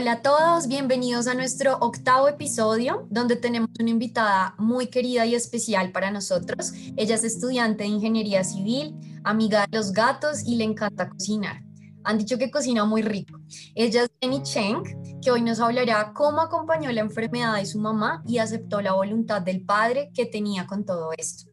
Hola a todos, bienvenidos a nuestro octavo episodio, donde tenemos una invitada muy querida y especial para nosotros. Ella es estudiante de ingeniería civil, amiga de los gatos y le encanta cocinar. Han dicho que cocina muy rico. Ella es Jenny Cheng, que hoy nos hablará cómo acompañó la enfermedad de su mamá y aceptó la voluntad del padre que tenía con todo esto.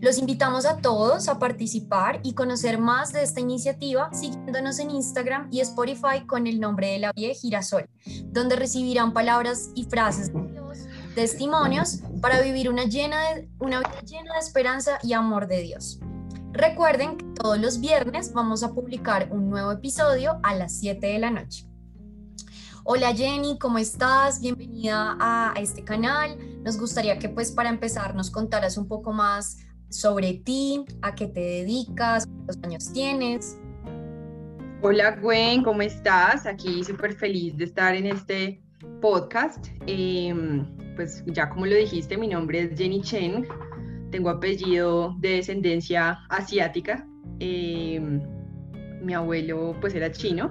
Los invitamos a todos a participar y conocer más de esta iniciativa siguiéndonos en Instagram y Spotify con el nombre de la Vie Girasol, donde recibirán palabras y frases de Dios, testimonios para vivir una, llena de, una vida llena de esperanza y amor de Dios. Recuerden que todos los viernes vamos a publicar un nuevo episodio a las 7 de la noche. Hola Jenny, ¿cómo estás? Bienvenida a, este canal. Nos gustaría que pues para empezar nos contaras un poco más sobre ti, a qué te dedicas, cuántos años tienes. Hola Gwen, ¿cómo estás? Aquí súper feliz de estar en este podcast. Em, pues ya como lo dijiste, mi nombre es Jenny Chen, tengo apellido de descendencia asiática. Em, mi abuelo pues era chino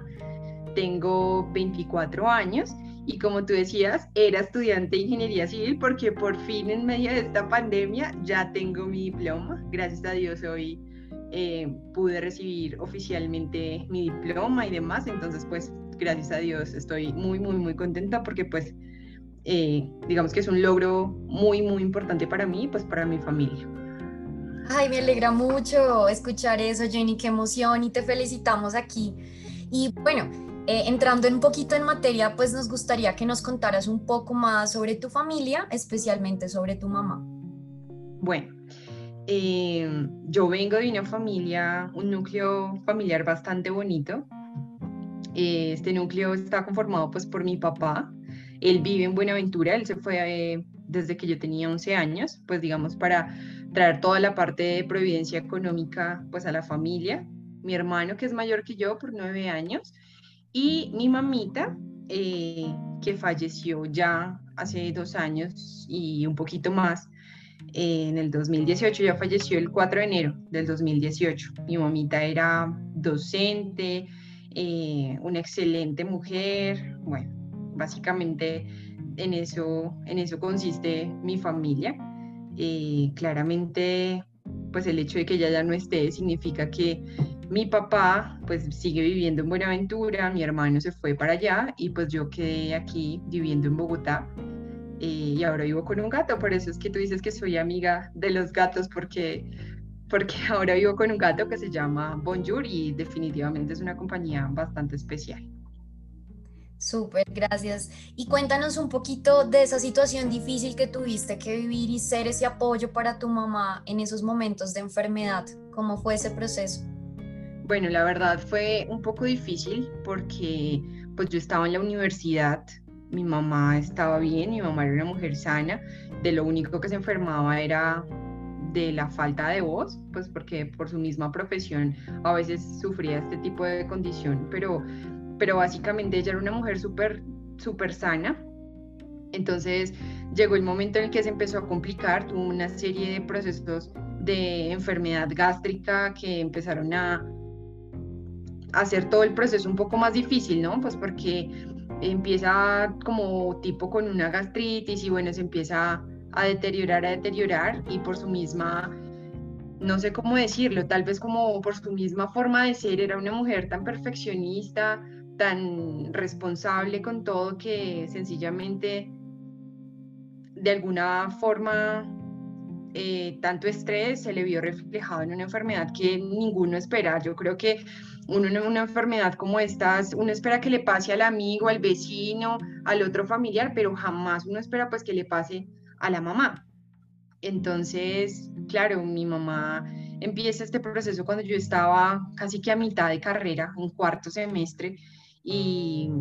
tengo 24 años y como tú decías, era estudiante de ingeniería civil porque por fin en medio de esta pandemia ya tengo mi diploma. Gracias a Dios hoy eh, pude recibir oficialmente mi diploma y demás. Entonces, pues, gracias a Dios estoy muy, muy, muy contenta porque pues, eh, digamos que es un logro muy, muy importante para mí, pues para mi familia. Ay, me alegra mucho escuchar eso, Jenny, qué emoción y te felicitamos aquí. Y bueno, eh, entrando un poquito en materia, pues nos gustaría que nos contaras un poco más sobre tu familia, especialmente sobre tu mamá. Bueno, eh, yo vengo de una familia, un núcleo familiar bastante bonito. Eh, este núcleo está conformado pues por mi papá. Él vive en Buenaventura, él se fue desde que yo tenía 11 años, pues digamos para traer toda la parte de providencia económica pues a la familia. Mi hermano, que es mayor que yo por nueve años, y mi mamita, eh, que falleció ya hace dos años y un poquito más, en el 2018, ya falleció el 4 de enero del 2018. Mi mamita era docente, eh, una excelente mujer, bueno, básicamente en eso, en eso consiste mi familia. Eh, claramente, pues el hecho de que ella ya no esté significa que mi papá pues sigue viviendo en Buenaventura, mi hermano se fue para allá y pues yo quedé aquí viviendo en Bogotá eh, y ahora vivo con un gato, por eso es que tú dices que soy amiga de los gatos porque, porque ahora vivo con un gato que se llama Bonjour y definitivamente es una compañía bastante especial. Súper, gracias. Y cuéntanos un poquito de esa situación difícil que tuviste que vivir y ser ese apoyo para tu mamá en esos momentos de enfermedad. ¿Cómo fue ese proceso? Bueno, la verdad fue un poco difícil porque pues yo estaba en la universidad, mi mamá estaba bien, mi mamá era una mujer sana, de lo único que se enfermaba era de la falta de voz, pues porque por su misma profesión a veces sufría este tipo de condición, pero, pero básicamente ella era una mujer súper, súper sana. Entonces llegó el momento en el que se empezó a complicar, tuvo una serie de procesos de enfermedad gástrica que empezaron a, hacer todo el proceso un poco más difícil, ¿no? Pues porque empieza como tipo con una gastritis y bueno, se empieza a deteriorar, a deteriorar y por su misma, no sé cómo decirlo, tal vez como por su misma forma de ser, era una mujer tan perfeccionista, tan responsable con todo que sencillamente de alguna forma eh, tanto estrés se le vio reflejado en una enfermedad que ninguno espera. Yo creo que uno en una enfermedad como estas, uno espera que le pase al amigo, al vecino, al otro familiar, pero jamás uno espera pues que le pase a la mamá. Entonces, claro, mi mamá empieza este proceso cuando yo estaba casi que a mitad de carrera, un cuarto semestre, y,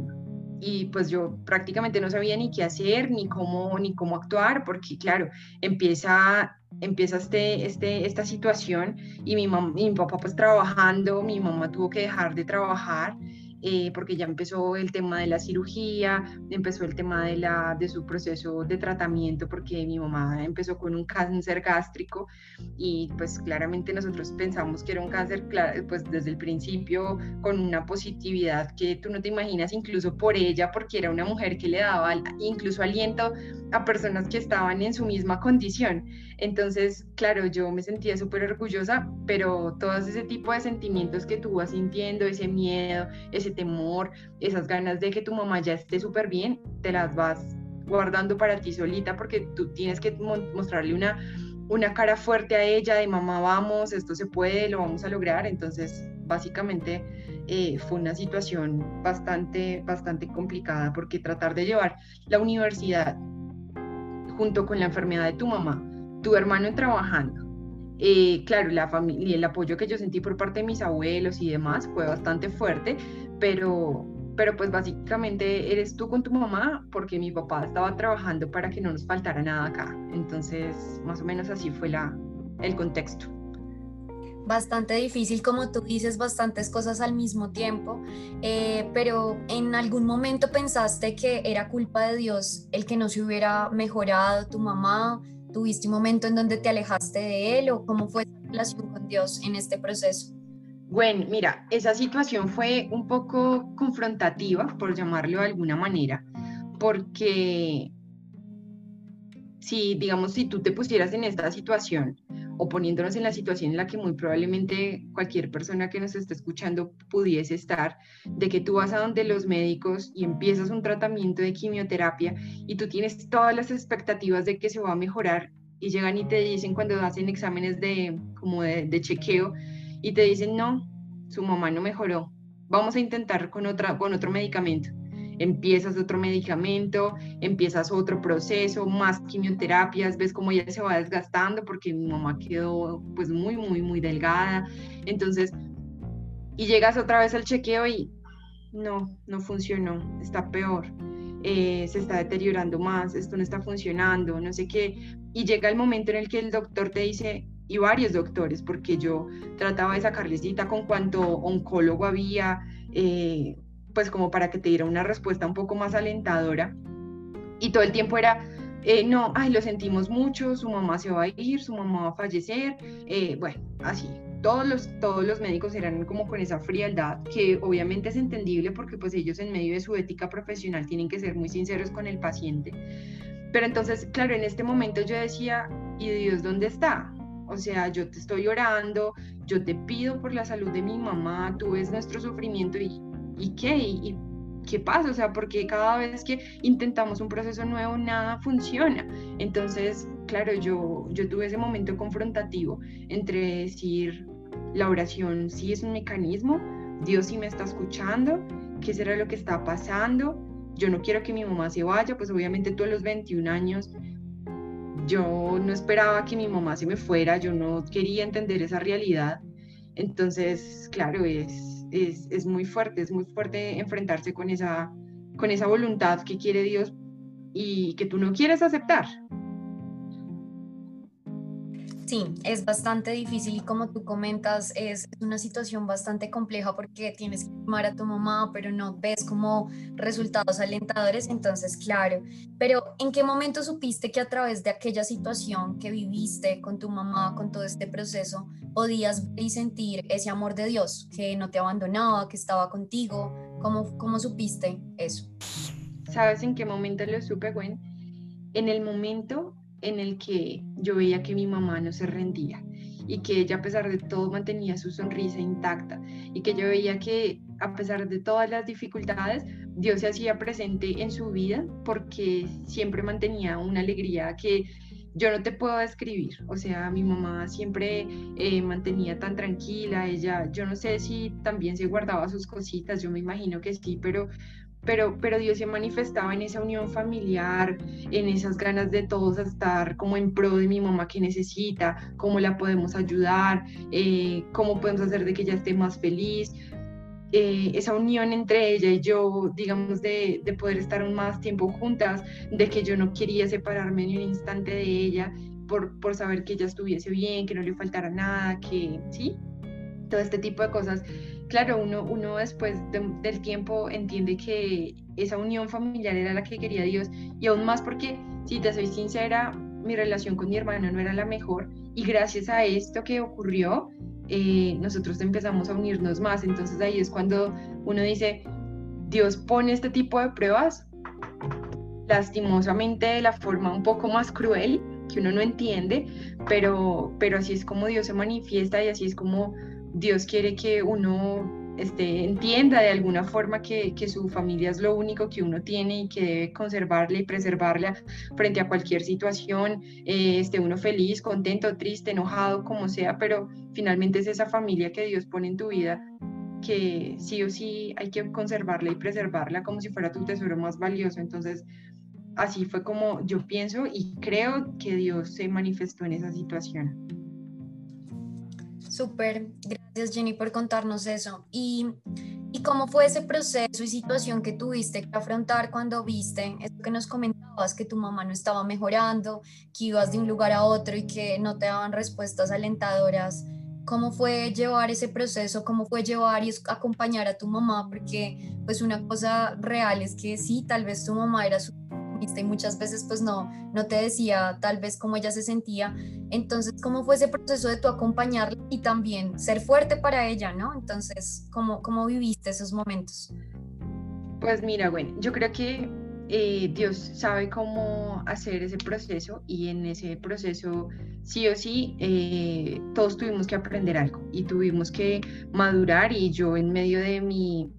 y pues yo prácticamente no sabía ni qué hacer, ni cómo, ni cómo actuar, porque claro, empieza empieza este, este, esta situación y mi, mi papá pues trabajando, mi mamá tuvo que dejar de trabajar eh, porque ya empezó el tema de la cirugía, empezó el tema de, la, de su proceso de tratamiento, porque mi mamá empezó con un cáncer gástrico y pues claramente nosotros pensamos que era un cáncer, pues desde el principio con una positividad que tú no te imaginas, incluso por ella, porque era una mujer que le daba incluso aliento a personas que estaban en su misma condición. Entonces, claro, yo me sentía súper orgullosa, pero todo ese tipo de sentimientos que tú vas sintiendo, ese miedo, ese temor, esas ganas de que tu mamá ya esté súper bien, te las vas guardando para ti solita porque tú tienes que mostrarle una, una cara fuerte a ella de mamá, vamos, esto se puede, lo vamos a lograr. Entonces, básicamente eh, fue una situación bastante, bastante complicada porque tratar de llevar la universidad junto con la enfermedad de tu mamá tu hermano trabajando. Eh, claro, la familia, el apoyo que yo sentí por parte de mis abuelos y demás fue bastante fuerte, pero, pero pues básicamente eres tú con tu mamá porque mi papá estaba trabajando para que no nos faltara nada acá. Entonces, más o menos así fue la, el contexto. Bastante difícil, como tú dices, bastantes cosas al mismo tiempo, eh, pero en algún momento pensaste que era culpa de Dios el que no se hubiera mejorado tu mamá, ¿Tuviste un momento en donde te alejaste de él o cómo fue tu relación con Dios en este proceso? Bueno, mira, esa situación fue un poco confrontativa, por llamarlo de alguna manera, porque si, digamos, si tú te pusieras en esta situación, o poniéndonos en la situación en la que muy probablemente cualquier persona que nos esté escuchando pudiese estar, de que tú vas a donde los médicos y empiezas un tratamiento de quimioterapia y tú tienes todas las expectativas de que se va a mejorar y llegan y te dicen cuando hacen exámenes de, como de, de chequeo y te dicen, no, su mamá no mejoró, vamos a intentar con, otra, con otro medicamento empiezas otro medicamento, empiezas otro proceso, más quimioterapias, ves cómo ella se va desgastando porque mi mamá quedó pues muy, muy, muy delgada. Entonces, y llegas otra vez al chequeo y no, no funcionó, está peor. Eh, se está deteriorando más, esto no está funcionando, no sé qué. Y llega el momento en el que el doctor te dice, y varios doctores, porque yo trataba de sacarle cita con cuanto oncólogo había, eh, pues como para que te diera una respuesta un poco más alentadora. Y todo el tiempo era, eh, no, ay, lo sentimos mucho, su mamá se va a ir, su mamá va a fallecer, eh, bueno, así. Todos los, todos los médicos eran como con esa frialdad, que obviamente es entendible porque pues ellos en medio de su ética profesional tienen que ser muy sinceros con el paciente. Pero entonces, claro, en este momento yo decía, ¿y Dios dónde está? O sea, yo te estoy orando, yo te pido por la salud de mi mamá, tú ves nuestro sufrimiento y ¿y qué? ¿Y, qué pasa? O sea, porque cada vez que intentamos un proceso nuevo, nada funciona. Entonces, claro, yo, yo tuve ese momento confrontativo entre decir, la oración sí es un mecanismo, Dios sí me está escuchando, qué será lo que está pasando, yo no quiero que mi mamá se vaya, pues obviamente tú a los 21 años, yo no esperaba que mi mamá se me fuera, yo no quería entender esa realidad. Entonces, claro, es, es, muy fuerte, es muy fuerte enfrentarse con esa, con esa voluntad que quiere Dios y que tú no quieres aceptar. Sí, es bastante difícil y como tú comentas, es una situación bastante compleja porque tienes que llamar a tu mamá, pero no ves como resultados alentadores, entonces claro, pero ¿en qué momento supiste que a través de aquella situación que viviste con tu mamá, con todo este proceso, podías ver y sentir ese amor de Dios, que no te abandonaba, que estaba contigo? ¿Cómo, cómo supiste eso? ¿Sabes en qué momento lo supe, Gwen? En el momento en el que yo veía que mi mamá no se rendía y que ella a pesar de todo mantenía su sonrisa intacta y que yo veía que a pesar de todas las dificultades, Dios se hacía presente en su vida porque siempre mantenía una alegría que yo no te puedo describir. O sea, mi mamá siempre eh, mantenía tan tranquila, ella, yo no sé si también se guardaba sus cositas, yo me imagino que sí, pero pero, pero Dios se manifestaba en esa unión familiar, en esas ganas de todos estar como en pro de mi mamá que necesita, cómo la podemos ayudar, eh, cómo podemos hacer de que ella esté más feliz. Eh, esa unión entre ella y yo, digamos, de, de poder estar más tiempo juntas, de que yo no quería separarme ni un instante de ella por, por saber que ella estuviese bien, que no le faltara nada, que sí, todo este tipo de cosas claro, uno, uno después del tiempo entiende que esa unión familiar era la que quería Dios y aún más porque, si te soy sincera, mi relación con mi hermana no era la mejor y gracias a esto que ocurrió, eh, nosotros empezamos a unirnos más. Entonces ahí es cuando uno dice, Dios pone este tipo de pruebas lastimosamente de la forma un poco más cruel que uno no entiende, pero, pero así es como Dios se manifiesta y así es como Dios quiere que uno este, entienda de alguna forma que, que, su familia es lo único que uno tiene y que debe conservarla y preservarla frente a cualquier situación, eh, esté uno feliz, contento, triste, enojado, como sea, pero finalmente es esa familia que Dios pone en tu vida que sí o sí hay que conservarla y preservarla como si fuera tu tesoro más valioso. Entonces, así fue como yo pienso y creo que Dios se manifestó en esa situación. Súper, gracias Jenny por contarnos eso. ¿Y, ¿Y cómo fue ese proceso y situación que tuviste que afrontar cuando viste esto que nos comentabas, que tu mamá no estaba mejorando, que ibas de un lugar a otro y que no te daban respuestas alentadoras? ¿Cómo fue llevar ese proceso? ¿Cómo fue llevar y acompañar a tu mamá? Porque pues una cosa real es que sí, tal vez tu mamá era su y muchas veces pues no, no te decía tal vez cómo ella se sentía. Entonces, ¿cómo fue ese proceso de tu acompañarla y también ser fuerte para ella, ¿no? Entonces, ¿cómo, cómo viviste esos momentos? Pues mira, bueno, yo creo que eh, Dios sabe cómo hacer ese proceso y en ese proceso sí o sí eh, todos tuvimos que aprender algo y tuvimos que madurar y yo en medio de mi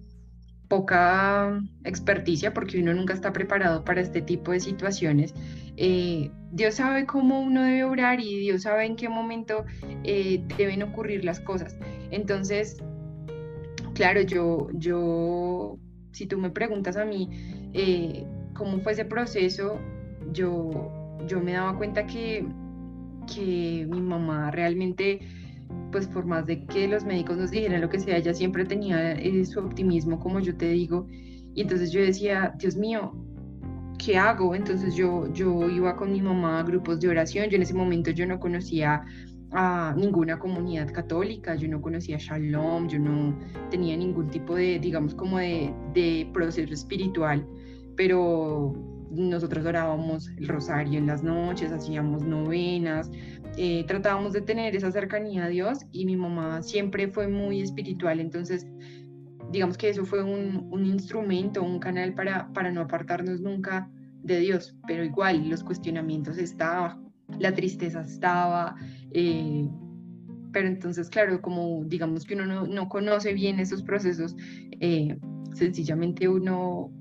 poca experticia porque uno nunca está preparado para este tipo de situaciones. Eh, Dios sabe cómo uno debe orar y Dios sabe en qué momento eh, deben ocurrir las cosas. Entonces, claro, yo, yo, si tú me preguntas a mí eh, cómo fue ese proceso, yo, yo me daba cuenta que, que mi mamá realmente pues por más de que los médicos nos dijeran lo que sea, ella siempre tenía eh, su optimismo, como yo te digo. Y entonces yo decía, Dios mío, ¿qué hago? Entonces yo, yo iba con mi mamá a grupos de oración. Yo en ese momento yo no conocía a ninguna comunidad católica, yo no conocía Shalom, yo no tenía ningún tipo de, digamos, como de, de proceso espiritual, pero nosotros orábamos el rosario en las noches, hacíamos novenas, eh, tratábamos de tener esa cercanía a Dios y mi mamá siempre fue muy espiritual, entonces digamos que eso fue un, un instrumento, un canal para, para no apartarnos nunca de Dios, pero igual los cuestionamientos estaban, la tristeza estaba, eh, pero entonces claro, como digamos que uno no, no conoce bien esos procesos, eh, sencillamente uno,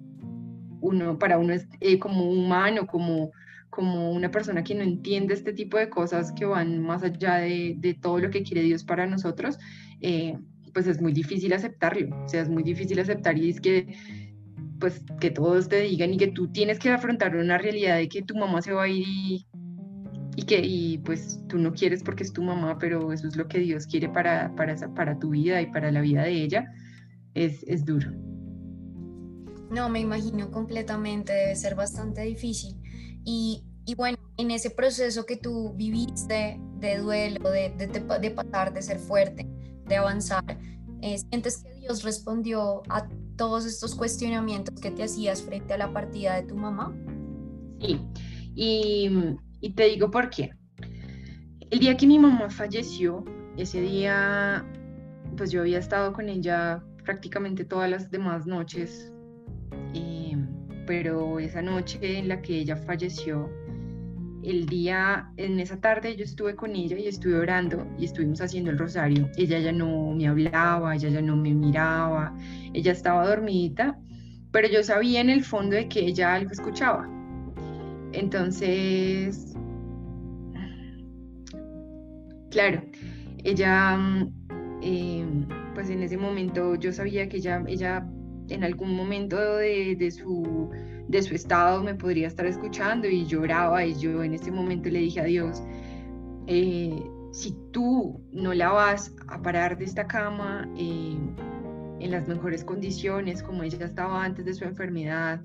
uno, para uno es como humano, como como una persona que no entiende este tipo de cosas que van más allá de, de todo lo que quiere Dios para nosotros, eh, pues es muy difícil aceptarlo, o sea, es muy difícil aceptar y es que pues que todos te digan y que tú tienes que afrontar una realidad de que tu mamá se va a ir y, y que y pues tú no quieres porque es tu mamá, pero eso es lo que Dios quiere para, para, para tu vida y para la vida de ella, es, es duro. No, me imagino completamente, debe ser bastante difícil. Y, bueno, en ese proceso que tú viviste de duelo, de, de, pasar, de ser fuerte, de avanzar, eh, ¿sientes que Dios respondió a todos estos cuestionamientos que te hacías frente a la partida de tu mamá? Sí, y, y te digo por qué. El día que mi mamá falleció, ese día, pues yo había estado con ella prácticamente todas las demás noches pero esa noche en la que ella falleció, el día, en esa tarde yo estuve con ella y estuve orando y estuvimos haciendo el rosario. Ella ya no me hablaba, ella ya no me miraba, ella estaba dormidita, pero yo sabía en el fondo de que ella algo escuchaba. Entonces, claro, ella, eh, pues en ese momento yo sabía que ella en algún momento de, su, de su estado me podría estar escuchando y lloraba y yo en ese momento le dije a Dios, eh, si tú no la vas a parar de esta cama eh, en las mejores condiciones como ella estaba antes de su enfermedad,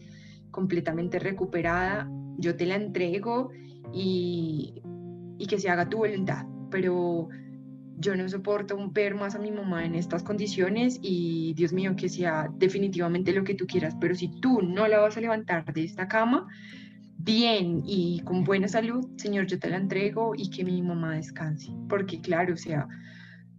completamente recuperada, yo te la entrego y, y que se haga tu voluntad. Pero yo no soporto ver más a mi mamá en estas condiciones y Dios mío, que sea definitivamente lo que tú quieras, pero si tú no la vas a levantar de esta cama, bien y con buena salud, Señor, yo te la entrego y que mi mamá descanse. Porque claro, o sea,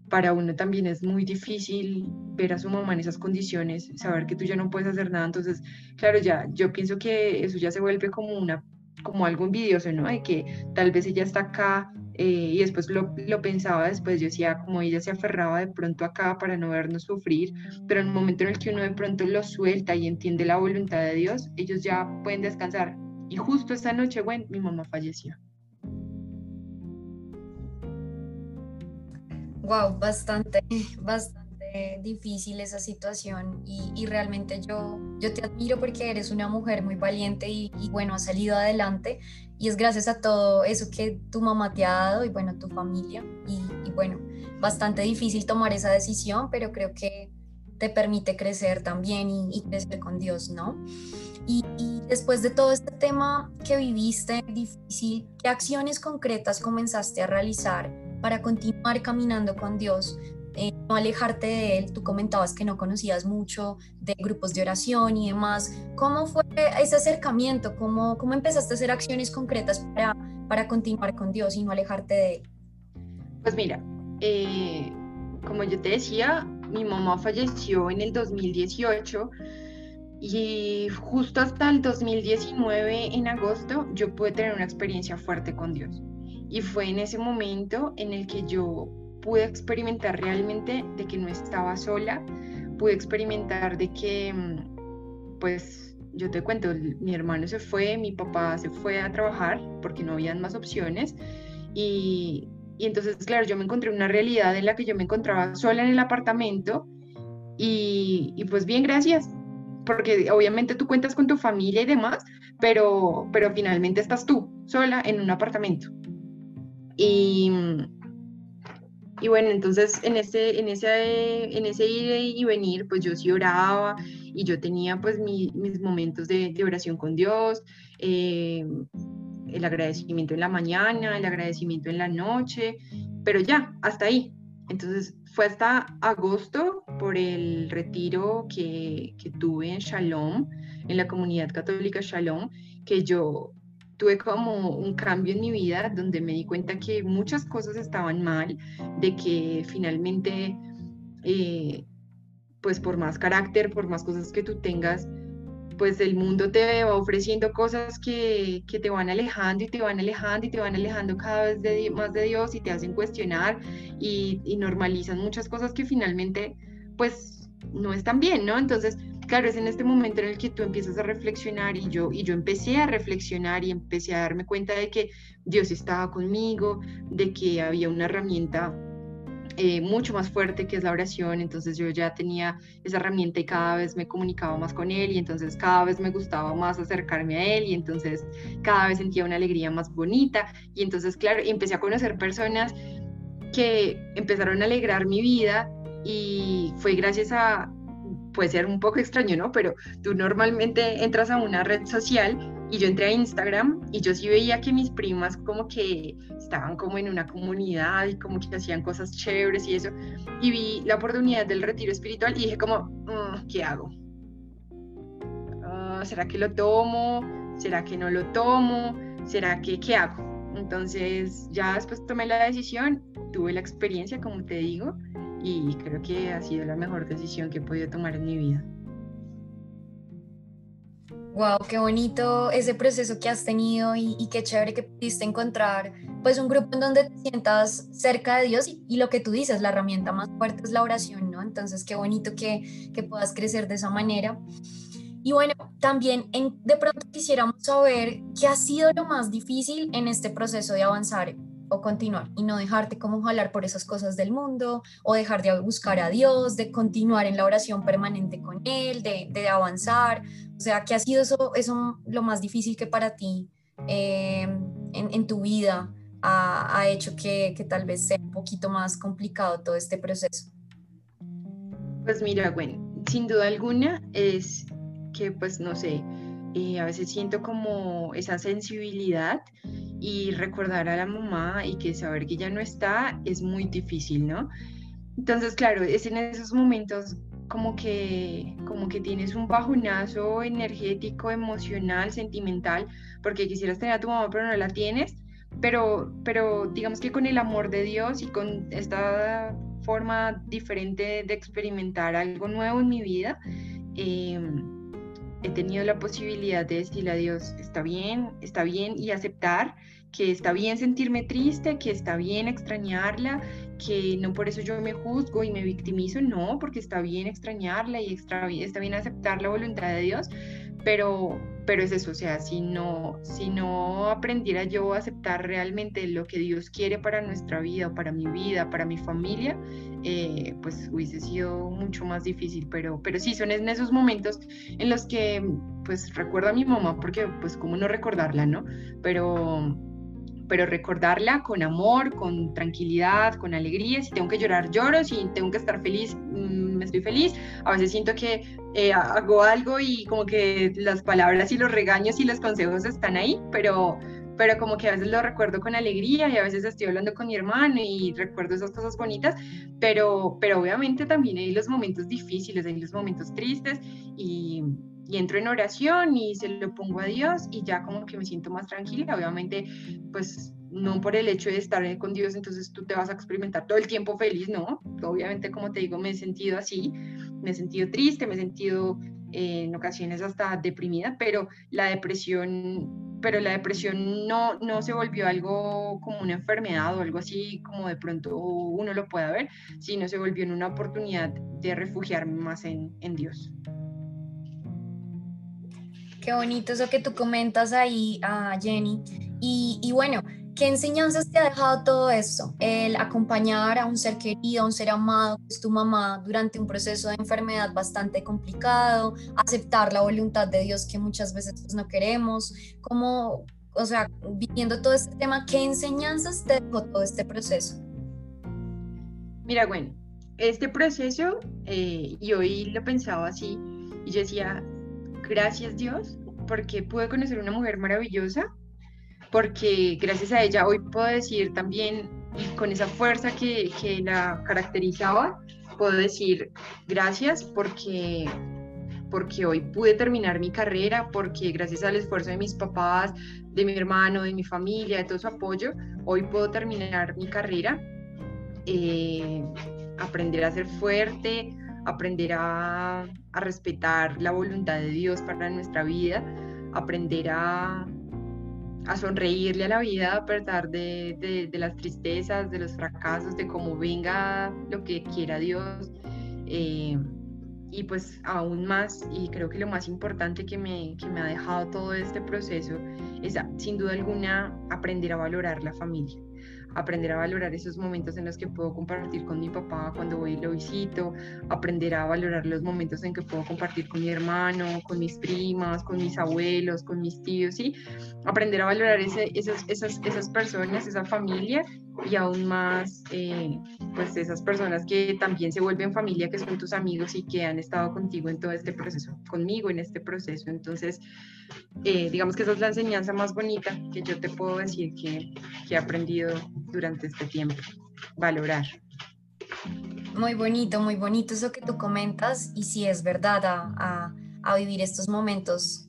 para uno también es muy difícil ver a su mamá en esas condiciones, saber que tú ya no puedes hacer nada. Entonces, claro, ya yo pienso que eso ya se vuelve como una como algo envidioso, ¿no? De que tal vez ella está acá eh, y después lo, pensaba después, yo decía, como ella se aferraba de pronto acá para no vernos sufrir, pero en el momento en el que uno de pronto lo suelta y entiende la voluntad de Dios, ellos ya pueden descansar. Y justo esa noche, bueno, mi mamá falleció. Wow, bastante, bastante difícil esa situación y, y, realmente yo, yo te admiro porque eres una mujer muy valiente y, y, bueno, has salido adelante y es gracias a todo eso que tu mamá te ha dado y bueno, tu familia y, y bueno, bastante difícil tomar esa decisión, pero creo que te permite crecer también y, crecer con Dios, ¿no? Y, después de todo este tema que viviste difícil, ¿qué acciones concretas comenzaste a realizar para continuar caminando con Dios? Eh, no alejarte de Él, tú comentabas que no conocías mucho de grupos de oración y demás. ¿Cómo fue ese acercamiento? ¿Cómo, cómo empezaste a hacer acciones concretas para, para continuar con Dios y no alejarte de Él? Pues mira, eh, como yo te decía, mi mamá falleció en el 2018 y justo hasta el 2019, en agosto, yo pude tener una experiencia fuerte con Dios. Y fue en ese momento en el que yo pude experimentar realmente de que no estaba sola, pude experimentar de que, mm, pues, yo te cuento, mi hermano se fue, mi papá se fue a trabajar porque no habían más opciones y, y entonces, claro, yo me encontré una realidad en la que yo me encontraba sola en el apartamento y, y pues bien, gracias, porque obviamente tú cuentas con tu familia y demás, pero, pero finalmente estás tú sola en un apartamento. Y, y bueno, entonces en ese, en, ese, en ese ir y venir, pues yo sí oraba y yo tenía pues mis momentos de, de, oración con Dios, eh, el agradecimiento en la mañana, el agradecimiento en la noche, pero ya, hasta ahí. Entonces fue hasta agosto por el retiro que, que tuve en Shalom, en la comunidad católica Shalom, que yo tuve como un cambio en mi vida donde me di cuenta que muchas cosas estaban mal, de que finalmente, eh, pues por más carácter, por más cosas que tú tengas, pues el mundo te va ofreciendo cosas que, que, te van alejando y te van alejando y te van alejando cada vez de, más de Dios y te hacen cuestionar y, y, normalizan muchas cosas que finalmente pues no están bien, ¿no? Entonces, claro, es en este momento en el que tú empiezas a reflexionar y yo, y yo empecé a reflexionar y empecé a darme cuenta de que Dios estaba conmigo, de que había una herramienta eh, mucho más fuerte que es la oración, entonces yo ya tenía esa herramienta y cada vez me comunicaba más con él y entonces cada vez me gustaba más acercarme a él y entonces cada vez sentía una alegría más bonita. Y entonces claro, empecé a conocer personas que empezaron a alegrar mi vida y fue gracias a, puede ser un poco extraño, ¿no? Pero tú normalmente entras a una red social y yo entré a Instagram y yo sí veía que mis primas como que estaban como en una comunidad y como que hacían cosas chéveres y eso. Y vi la oportunidad del retiro espiritual y dije como, mm, ¿qué hago? Ah, ¿Será que lo tomo? ¿Será que no lo tomo? ¿Será que qué hago? Entonces ya después tomé la decisión, tuve la experiencia, como te digo, y creo que ha sido la mejor decisión que he podido tomar en mi vida. Wow, qué bonito ese proceso que has tenido y, qué chévere que pudiste encontrar pues un grupo en donde te sientas cerca de Dios y, lo que tú dices, la herramienta más fuerte es la oración, ¿no? Entonces qué bonito que, que puedas crecer de esa manera. Y bueno, también en, de pronto quisiéramos saber qué ha sido lo más difícil en este proceso de avanzar o continuar y no dejarte como jalar por esas cosas del mundo o dejar de buscar a Dios, de continuar en la oración permanente con Él, de, de avanzar. O sea, ¿qué ha sido eso, eso lo más difícil que para ti eh, en, en, tu vida ha, ha hecho que, que, tal vez sea un poquito más complicado todo este proceso? Pues mira, bueno, sin duda alguna es que pues no sé, eh, a veces siento como esa sensibilidad y recordar a la mamá y que saber que ya no está es muy difícil, ¿no? Entonces, claro, es en esos momentos como que, como que tienes un bajonazo energético, emocional, sentimental, porque quisieras tener a tu mamá pero no la tienes, pero, pero digamos que con el amor de Dios y con esta forma diferente de experimentar algo nuevo en mi vida, em, he tenido la posibilidad de decirle a Dios, está bien, está bien, y aceptar que está bien sentirme triste, que está bien extrañarla, que no por eso yo me juzgo y me victimizo, no, porque está bien extrañarla y está bien aceptar la voluntad de Dios, pero, pero es eso, o sea, si no, si no aprendiera yo a aceptar realmente lo que Dios quiere para nuestra vida, para mi vida, para mi familia, eh, pues hubiese sido mucho más difícil, pero, pero sí, son en esos momentos en los que pues recuerdo a mi mamá, porque pues cómo no recordarla, ¿no? Pero pero recordarla con amor, con tranquilidad, con alegría. Si tengo que llorar, lloro. Si tengo que estar feliz, mm, me estoy feliz. A veces siento que eh, hago algo y como que las palabras y los regaños y los consejos están ahí, pero, pero como que a veces lo recuerdo con alegría y a veces estoy hablando con mi hermano y recuerdo esas cosas bonitas, pero, pero obviamente también hay los momentos difíciles, hay los momentos tristes y y entro en oración y se lo pongo a Dios y ya como que me siento más tranquila. Obviamente, pues no por el hecho de estar con Dios, entonces tú te vas a experimentar todo el tiempo feliz, ¿no? Obviamente, como te digo, me he sentido así, me he sentido triste, me he sentido eh, en ocasiones hasta deprimida, pero la depresión, pero la depresión no, no se volvió algo como una enfermedad o algo así como de pronto uno lo pueda ver, sino se volvió en una oportunidad de refugiarme más en, en Dios. Qué bonito eso que tú comentas ahí, uh, Jenny. Y, bueno, ¿qué enseñanzas te ha dejado todo esto? El acompañar a un ser querido, a un ser amado, que es tu mamá, durante un proceso de enfermedad bastante complicado, aceptar la voluntad de Dios que muchas veces pues, no queremos, como, o sea, viviendo todo este tema, ¿qué enseñanzas te dejó todo este proceso? Mira, bueno, este proceso, eh, y hoy lo pensaba así, y yo decía, gracias Dios, porque pude conocer una mujer maravillosa, porque gracias a ella hoy puedo decir también, con esa fuerza que, que la caracterizaba, puedo decir gracias porque porque hoy pude terminar mi carrera, porque gracias al esfuerzo de mis papás, de mi hermano, de mi familia, de todo su apoyo, hoy puedo terminar mi carrera, eh, aprender a ser fuerte, aprender a, respetar la voluntad de Dios para nuestra vida, aprender a, sonreírle a la vida a pesar de, las tristezas, de los fracasos, de cómo venga lo que quiera Dios. Eh, y pues aún más, y creo que lo más importante que me, que me ha dejado todo este proceso es sin duda alguna aprender a valorar la familia aprender a valorar esos momentos en los que puedo compartir con mi papá cuando voy y lo visito, aprender a valorar los momentos en que puedo compartir con mi hermano, con mis primas, con mis abuelos, con mis tíos, ¿sí? Aprender a valorar ese, esas, esas, esas personas, esa familia y aún más eh, pues esas personas que también se vuelven familia, que son tus amigos y que han estado contigo en todo este proceso, conmigo en este proceso. Entonces, eh, digamos que esa es la enseñanza más bonita que yo te puedo decir que, que he aprendido durante este tiempo, valorar. Muy bonito, muy bonito eso que tú comentas y si es verdad a, a, a vivir estos momentos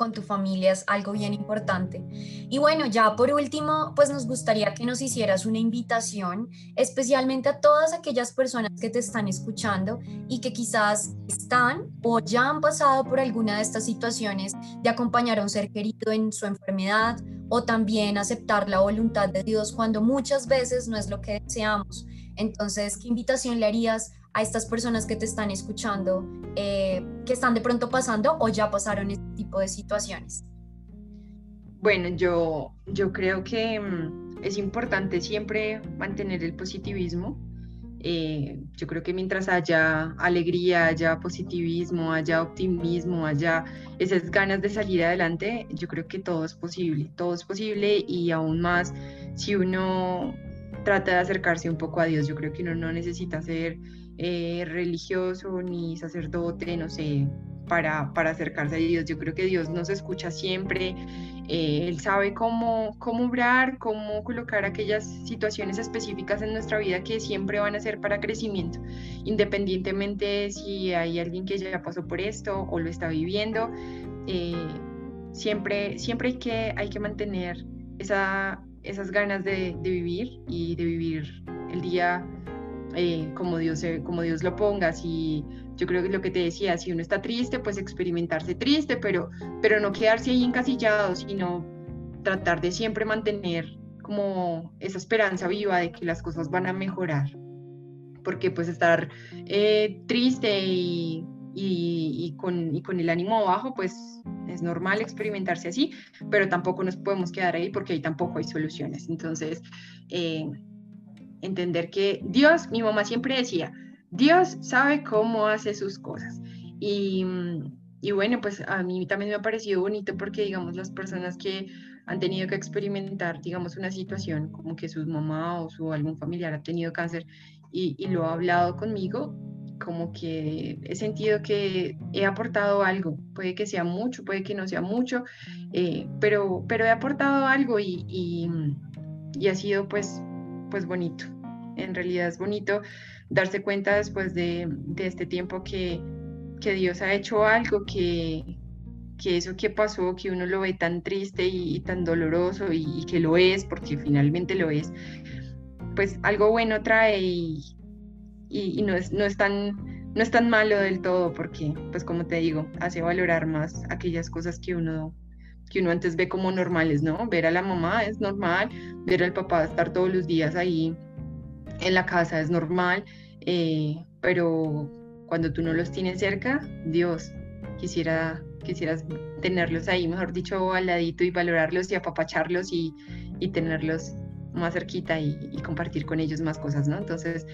con tu familia es algo bien importante. Y bueno, ya por último, pues nos gustaría que nos hicieras una invitación, especialmente a todas aquellas personas que te están escuchando y que quizás están o ya han pasado por alguna de estas situaciones de acompañar a un ser querido en su enfermedad o también aceptar la voluntad de Dios cuando muchas veces no es lo que deseamos. Entonces, ¿qué invitación le harías a estas personas que te están escuchando eh, que están de pronto pasando o ya pasaron de situaciones? Bueno, yo, yo creo que mm, es importante siempre mantener el positivismo. Eh, yo creo que mientras haya alegría, haya positivismo, haya optimismo, haya esas ganas de salir adelante, yo creo que todo es posible, todo es posible y aún más si uno trata de acercarse un poco a Dios, yo creo que uno no necesita ser eh, religioso ni sacerdote, no sé, para, para, acercarse a Dios. Yo creo que Dios nos escucha siempre, Eh, él sabe cómo, cómo obrar, cómo colocar aquellas situaciones específicas en nuestra vida que siempre van a ser para crecimiento, independientemente si hay alguien que ya pasó por esto o lo está viviendo. Eh, siempre, siempre hay, que, hay que mantener esa, esas ganas de, vivir y de vivir el día eh, como, Dios, como Dios lo ponga. Si, yo creo que lo que te decía, si uno está triste, pues experimentarse triste, pero, pero no quedarse ahí encasillado, sino tratar de siempre mantener como esa esperanza viva de que las cosas van a mejorar. Porque pues estar eh, triste y, y, con, y con el ánimo bajo, pues es normal experimentarse así, pero tampoco nos podemos quedar ahí porque ahí tampoco hay soluciones. Entonces, eh, entender que Dios, mi mamá siempre decía, Dios sabe cómo hace sus cosas. Y, y, bueno, pues a mí también me ha parecido bonito porque, digamos, las personas que han tenido que experimentar, digamos, una situación como que su mamá o su algún familiar ha tenido cáncer y, y lo ha hablado conmigo, como que he sentido que he aportado algo, puede que sea mucho, puede que no sea mucho, eh, pero, pero he aportado algo y, y, y ha sido pues, pues bonito. En realidad es bonito darse cuenta después de, este tiempo que, Dios ha hecho algo, que, que eso que pasó, que uno lo ve tan triste y, tan doloroso y, que lo es, porque finalmente lo es, pues algo bueno trae y, no, es, no, es tan, no es tan malo del todo, porque, pues como te digo, hace valorar más aquellas cosas que uno que uno antes ve como normales, ¿no? Ver a la mamá es normal, ver al papá estar todos los días ahí en la casa es normal, eh, pero cuando tú no los tienes cerca, Dios, quisiera, quisieras tenerlos ahí, mejor dicho, al ladito y valorarlos y apapacharlos y, y tenerlos más cerquita y, compartir con ellos más cosas, ¿no? Entonces,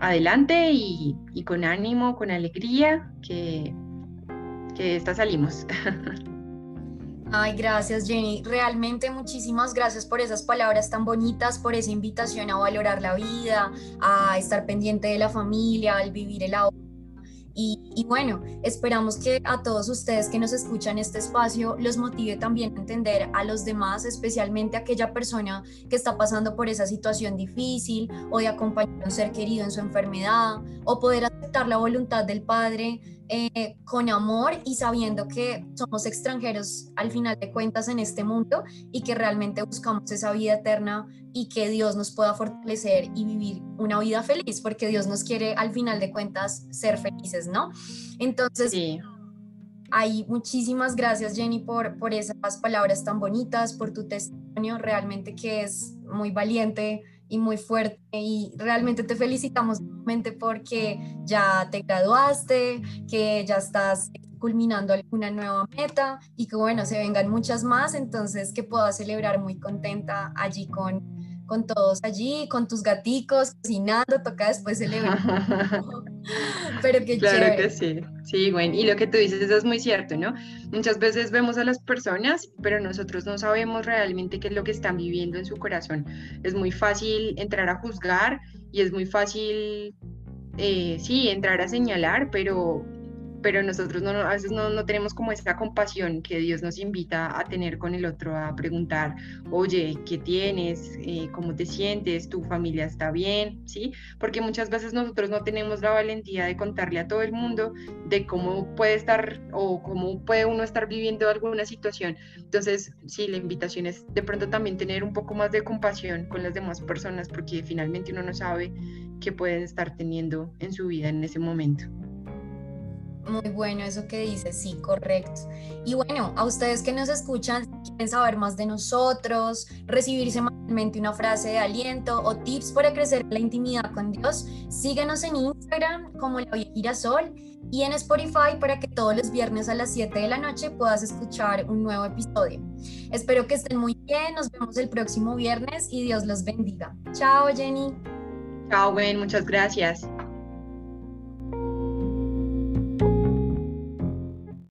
adelante y, y con ánimo, con alegría, que, que esta salimos. Ay, gracias Jenny. Realmente muchísimas gracias por esas palabras tan bonitas, por esa invitación a valorar la vida, a estar pendiente de la familia, al vivir el ahora. Y, bueno, esperamos que a todos ustedes que nos escuchan este espacio los motive también a entender a los demás, especialmente a aquella persona que está pasando por esa situación difícil o de acompañar a un ser querido en su enfermedad o poder aceptar la voluntad del Padre eh, con amor y sabiendo que somos extranjeros al final de cuentas en este mundo y que realmente buscamos esa vida eterna y que Dios nos pueda fortalecer y vivir una vida feliz, porque Dios nos quiere al final de cuentas ser felices, ¿no? Entonces, sí. Hay muchísimas gracias Jenny por, por esas palabras tan bonitas, por tu testimonio, realmente que es muy valiente y muy fuerte y realmente te felicitamos porque ya te graduaste, que ya estás culminando alguna nueva meta y que bueno, se vengan muchas más, entonces que puedas celebrar muy contenta allí con, con todos allí, con tus gaticos, cocinando, toca después celebrar. Pero qué claro que sí, sí, bueno, y lo que tú dices es muy cierto, ¿no? Muchas veces vemos a las personas, pero nosotros no sabemos realmente qué es lo que están viviendo en su corazón. Es muy fácil entrar a juzgar y es muy fácil, eh, sí, entrar a señalar, pero pero nosotros no, a veces no, no, tenemos como esa compasión que Dios nos invita a tener con el otro, a preguntar, oye, ¿qué tienes? Eh, ¿Cómo te sientes? ¿Tu familia está bien? ¿Sí? Porque muchas veces nosotros no tenemos la valentía de contarle a todo el mundo de cómo puede estar o cómo puede uno estar viviendo alguna situación. Entonces, sí, la invitación es de pronto también tener un poco más de compasión con las demás personas porque finalmente uno no sabe qué pueden estar teniendo en su vida en ese momento. Muy bueno eso que dices, sí, correcto. Y bueno, a ustedes que nos escuchan, quieren saber más de nosotros, recibir semanalmente una frase de aliento o tips para crecer la intimidad con Dios, síguenos en Instagram como La Girasol y en Spotify para que todos los viernes a las 7 de la noche puedas escuchar un nuevo episodio. Espero que estén muy bien, nos vemos el próximo viernes y Dios los bendiga. Chao, Jenny. Chao, Gwen, muchas gracias.